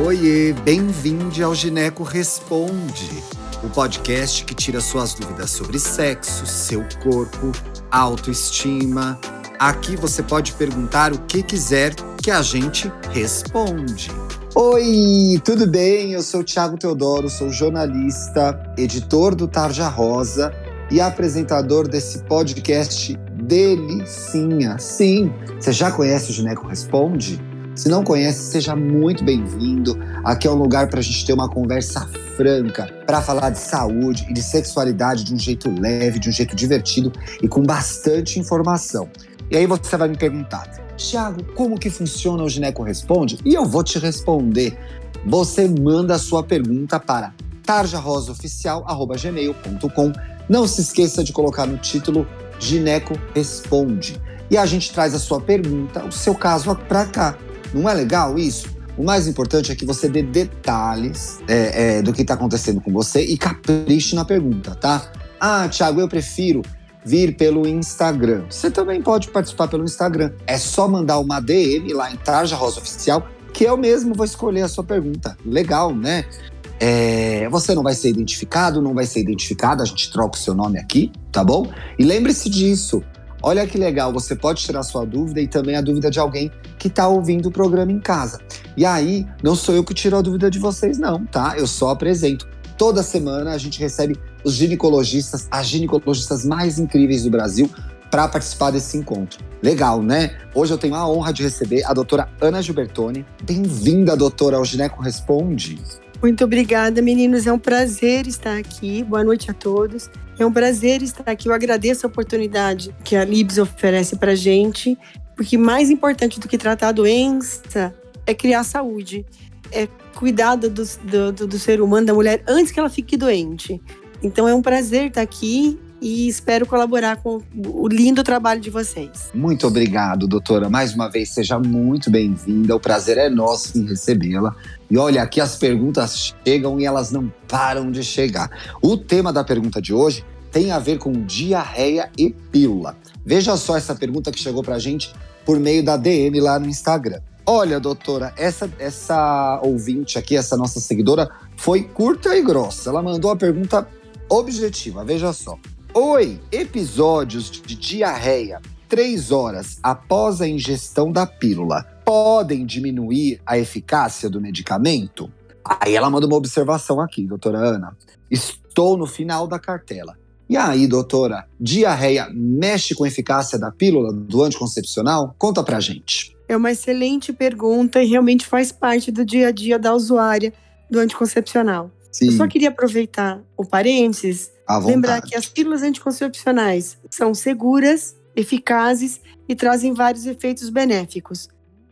Oiê, bem-vindo ao Gineco Responde, o podcast que tira suas dúvidas sobre sexo, seu corpo, autoestima. Aqui você pode perguntar o que quiser que a gente responde. Oi, tudo bem? Eu sou o Thiago Teodoro, sou jornalista, editor do Tarja Rosa e apresentador desse podcast Delicinha. Sim, você já conhece o Gineco Responde? Se não conhece, seja muito bem-vindo. Aqui é um lugar para a gente ter uma conversa franca, para falar de saúde e de sexualidade de um jeito leve, de um jeito divertido e com bastante informação. E aí você vai me perguntar, Tiago, como que funciona o Gineco Responde? E eu vou te responder. Você manda a sua pergunta para tarjarosaoficial.gmail.com. Não se esqueça de colocar no título Gineco Responde. E a gente traz a sua pergunta, o seu caso para cá. Não é legal isso? O mais importante é que você dê detalhes é, é, do que está acontecendo com você e capriche na pergunta, tá? Ah, Thiago, eu prefiro vir pelo Instagram. Você também pode participar pelo Instagram. É só mandar uma DM lá em Tarja Rosa Oficial, que eu mesmo vou escolher a sua pergunta. Legal, né? É, você não vai ser identificado, não vai ser identificada, a gente troca o seu nome aqui, tá bom? E lembre-se disso. Olha que legal, você pode tirar sua dúvida e também a dúvida de alguém que está ouvindo o programa em casa. E aí, não sou eu que tiro a dúvida de vocês, não, tá? Eu só apresento. Toda semana a gente recebe os ginecologistas, as ginecologistas mais incríveis do Brasil, para participar desse encontro. Legal, né? Hoje eu tenho a honra de receber a doutora Ana Gilbertoni. Bem-vinda, doutora, ao Gineco Responde. Muito obrigada, meninos. É um prazer estar aqui. Boa noite a todos. É um prazer estar aqui. Eu agradeço a oportunidade que a Libs oferece para gente, porque mais importante do que tratar a doença é criar saúde, é cuidar do, do, do, do ser humano, da mulher, antes que ela fique doente. Então é um prazer estar aqui e espero colaborar com o lindo trabalho de vocês. Muito obrigado, doutora. Mais uma vez, seja muito bem-vinda. O prazer é nosso em recebê-la. E olha, aqui as perguntas chegam e elas não param de chegar. O tema da pergunta de hoje tem a ver com diarreia e pílula. Veja só essa pergunta que chegou pra gente por meio da DM lá no Instagram. Olha, doutora, essa, essa ouvinte aqui, essa nossa seguidora, foi curta e grossa. Ela mandou a pergunta objetiva, veja só. Oi, episódios de diarreia três horas após a ingestão da pílula podem diminuir a eficácia do medicamento? Aí ela manda uma observação aqui, doutora Ana. Estou no final da cartela. E aí, doutora, diarreia mexe com a eficácia da pílula do anticoncepcional? Conta pra gente. É uma excelente pergunta e realmente faz parte do dia a dia da usuária do anticoncepcional. Sim. Eu só queria aproveitar o parênteses Lembrar que as pílulas anticoncepcionais são seguras, eficazes e trazem vários efeitos benéficos.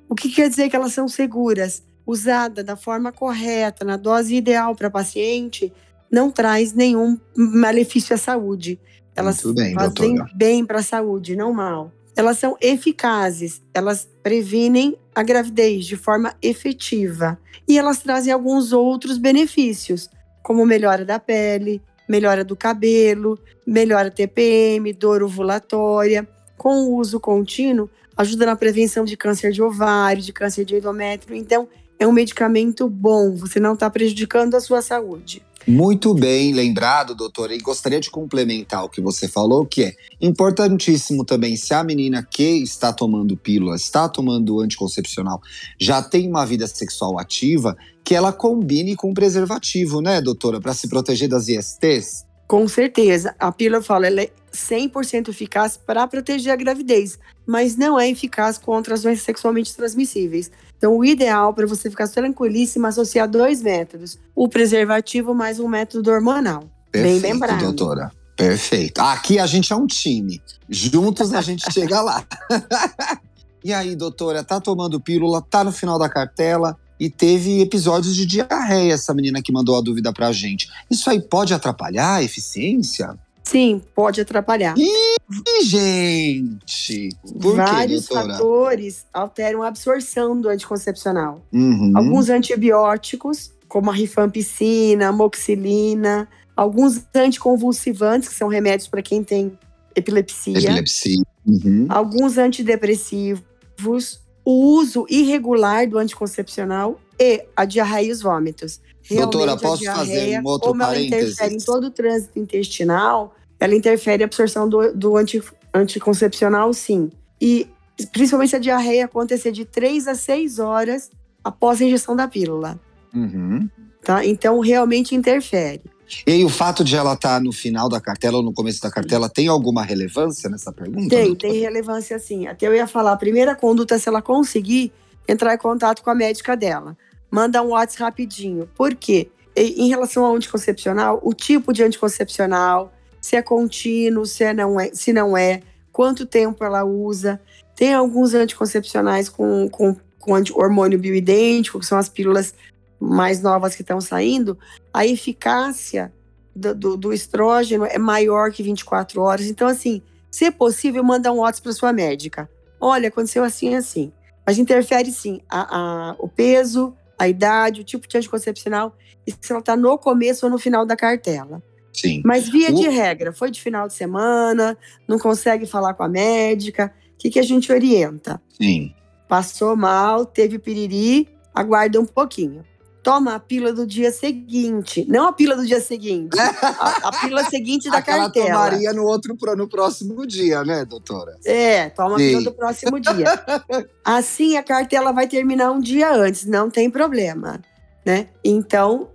O que quer dizer que elas são seguras? Usada da forma correta, na dose ideal para paciente, não traz nenhum malefício à saúde. Elas bem, fazem doutora. bem para a saúde, não mal. Elas são eficazes, elas previnem a gravidez de forma efetiva e elas trazem alguns outros benefícios, como melhora da pele, melhora do cabelo, melhora TPM, dor ovulatória. Com o uso contínuo, ajuda na prevenção de câncer de ovário, de câncer de endométrio. Então, é um medicamento bom, você não está prejudicando a sua saúde. Muito bem lembrado, doutora, e gostaria de complementar o que você falou, que é importantíssimo também, se a menina que está tomando pílula, está tomando anticoncepcional, já tem uma vida sexual ativa, que ela combine com preservativo, né, doutora, para se proteger das ISTs? Com certeza. A pílula, fala, ela é 100% eficaz para proteger a gravidez, mas não é eficaz contra as doenças sexualmente transmissíveis. Então, o ideal para você ficar tranquilíssima é associar dois métodos: o preservativo mais um método hormonal. Perfeito, Bem lembrado. doutora. Perfeito. Aqui a gente é um time. Juntos a gente chega lá. e aí, doutora, tá tomando pílula, tá no final da cartela e teve episódios de diarreia, essa menina que mandou a dúvida pra gente. Isso aí pode atrapalhar a eficiência? Sim, pode atrapalhar. Ih, gente! Por Vários quê, fatores alteram a absorção do anticoncepcional. Uhum. Alguns antibióticos, como a rifampicina, a moxilina, alguns anticonvulsivantes, que são remédios para quem tem epilepsia. Epilepsia. Uhum. Alguns antidepressivos, o uso irregular do anticoncepcional e a diarreia e os vômitos. Realmente, Doutora, posso diarreia, fazer um outro como parênteses? ela interfere em todo o trânsito intestinal, ela interfere a absorção do, do anti, anticoncepcional, sim. E principalmente se a diarreia acontecer de 3 a 6 horas após a injeção da pílula. Uhum. Tá? Então, realmente interfere. E aí, o fato de ela estar tá no final da cartela ou no começo da cartela tem alguma relevância nessa pergunta? Tem, doutora? tem relevância sim. Até eu ia falar, a primeira conduta, se ela conseguir entrar em contato com a médica dela. Manda um WhatsApp rapidinho. Por quê? Em relação ao anticoncepcional, o tipo de anticoncepcional, se é contínuo, se, é não é, se não é, quanto tempo ela usa. Tem alguns anticoncepcionais com, com, com hormônio bioidêntico, que são as pílulas mais novas que estão saindo, a eficácia do, do, do, estrógeno é maior que 24 horas. Então, assim, se é possível, manda um WhatsApp para sua médica. Olha, aconteceu assim assim. Mas interfere sim a, a, o peso, a idade, o tipo de anticoncepcional, e se ela está no começo ou no final da cartela. Sim. Mas via o... de regra, foi de final de semana, não consegue falar com a médica, o que, que a gente orienta? Sim. Passou mal, teve piriri, aguarda um pouquinho toma a pílula do dia seguinte. Não a pílula do dia seguinte. a, a pílula seguinte da Aquela cartela. tomaria no outro no próximo dia, né, doutora? É, toma Sim. a pílula do próximo dia. assim a cartela vai terminar um dia antes, não tem problema, né? Então,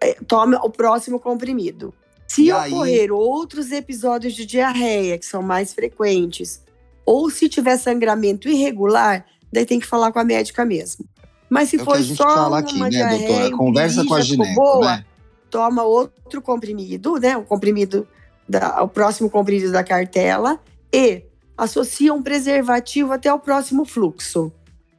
é, toma o próximo comprimido. Se e ocorrer aí? outros episódios de diarreia, que são mais frequentes, ou se tiver sangramento irregular, daí tem que falar com a médica mesmo. Mas se é for só fala aqui, uma né, diarreia, doutora? Conversa com a gineco, boa, né? toma outro comprimido, né? O comprimido, da, o próximo comprimido da cartela e associa um preservativo até o próximo fluxo.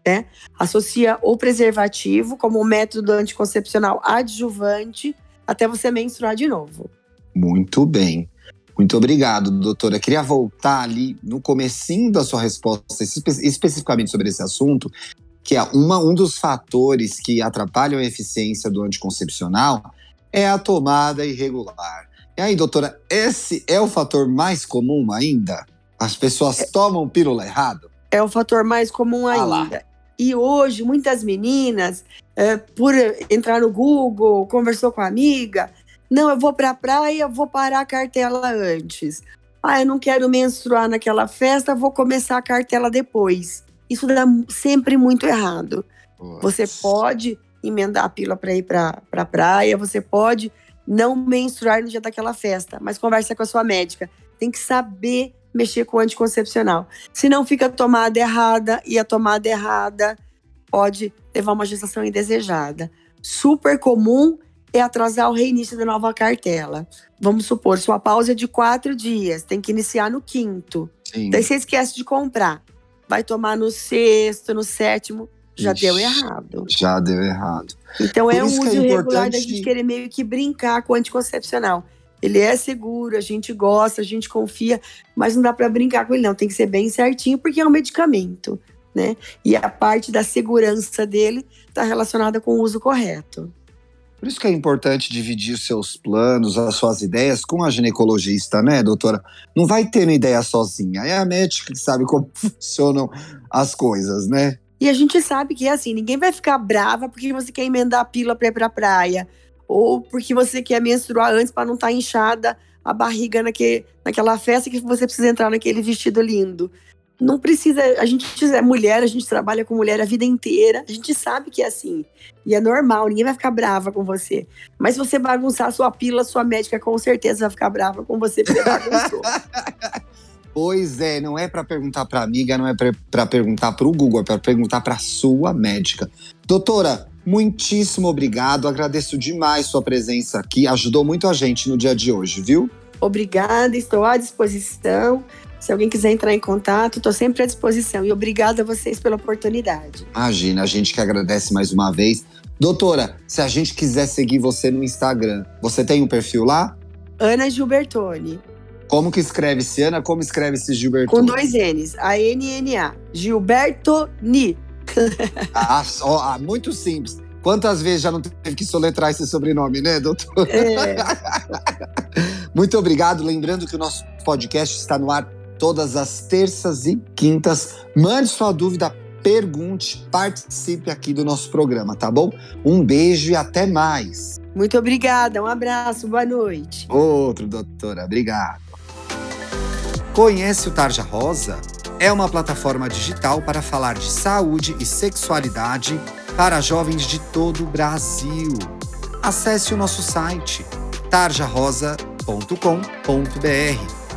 Né? Associa o preservativo como método anticoncepcional adjuvante até você menstruar de novo. Muito bem. Muito obrigado, doutora. Queria voltar ali no comecinho da sua resposta, espe especificamente sobre esse assunto, que é uma, um dos fatores que atrapalham a eficiência do anticoncepcional é a tomada irregular. E aí, doutora, esse é o fator mais comum ainda? As pessoas é, tomam pílula errado? É o fator mais comum ah ainda. Lá. E hoje, muitas meninas, é, por entrar no Google, conversou com a amiga, não, eu vou para a praia, vou parar a cartela antes. Ah, eu não quero menstruar naquela festa, vou começar a cartela depois. Isso dá sempre muito errado. Nossa. Você pode emendar a pílula para ir para pra praia, você pode não menstruar no dia daquela festa, mas conversa com a sua médica. Tem que saber mexer com o anticoncepcional. Se não fica a tomada errada e a tomada errada pode levar uma gestação indesejada. Super comum é atrasar o reinício da nova cartela. Vamos supor, sua pausa é de quatro dias, tem que iniciar no quinto. Sim. Daí você esquece de comprar vai tomar no sexto, no sétimo, já Ixi, deu errado. Já deu errado. Então Por é um uso é irregular da gente querer meio que brincar com o anticoncepcional. Ele é seguro, a gente gosta, a gente confia, mas não dá para brincar com ele não, tem que ser bem certinho porque é um medicamento, né? E a parte da segurança dele está relacionada com o uso correto. Por isso que é importante dividir seus planos, as suas ideias com a ginecologista, né, doutora? Não vai tendo ideia sozinha. É a médica que sabe como funcionam as coisas, né? E a gente sabe que é assim, ninguém vai ficar brava porque você quer emendar a pílula para ir pra praia. Ou porque você quer menstruar antes para não estar tá inchada a barriga naque, naquela festa que você precisa entrar naquele vestido lindo não precisa. A gente é mulher, a gente trabalha com mulher a vida inteira. A gente sabe que é assim. E é normal, ninguém vai ficar brava com você. Mas se você bagunçar a sua pílula, sua médica com certeza vai ficar brava com você porque bagunçou. Pois é, não é para perguntar para amiga, não é para perguntar para o Google, é para perguntar para sua médica. Doutora, muitíssimo obrigado, agradeço demais sua presença aqui, ajudou muito a gente no dia de hoje, viu? Obrigada, estou à disposição. Se alguém quiser entrar em contato, estou sempre à disposição. E obrigada a vocês pela oportunidade. Imagina, a gente que agradece mais uma vez. Doutora, se a gente quiser seguir você no Instagram, você tem um perfil lá? Ana Gilbertoni. Como que escreve-se, Ana? Como escreve-se Gilbertoni? Com dois N's. A-N-N-A. Gilbertoni. ah, ah, muito simples. Quantas vezes já não teve que soletrar esse sobrenome, né, doutor? É. Muito obrigado. Lembrando que o nosso podcast está no ar todas as terças e quintas. Mande sua dúvida pergunte, participe aqui do nosso programa, tá bom? Um beijo e até mais. Muito obrigada, um abraço, boa noite. Outro, doutora, obrigado. Conhece o Tarja Rosa? É uma plataforma digital para falar de saúde e sexualidade para jovens de todo o Brasil. Acesse o nosso site tarjarosa.com.br.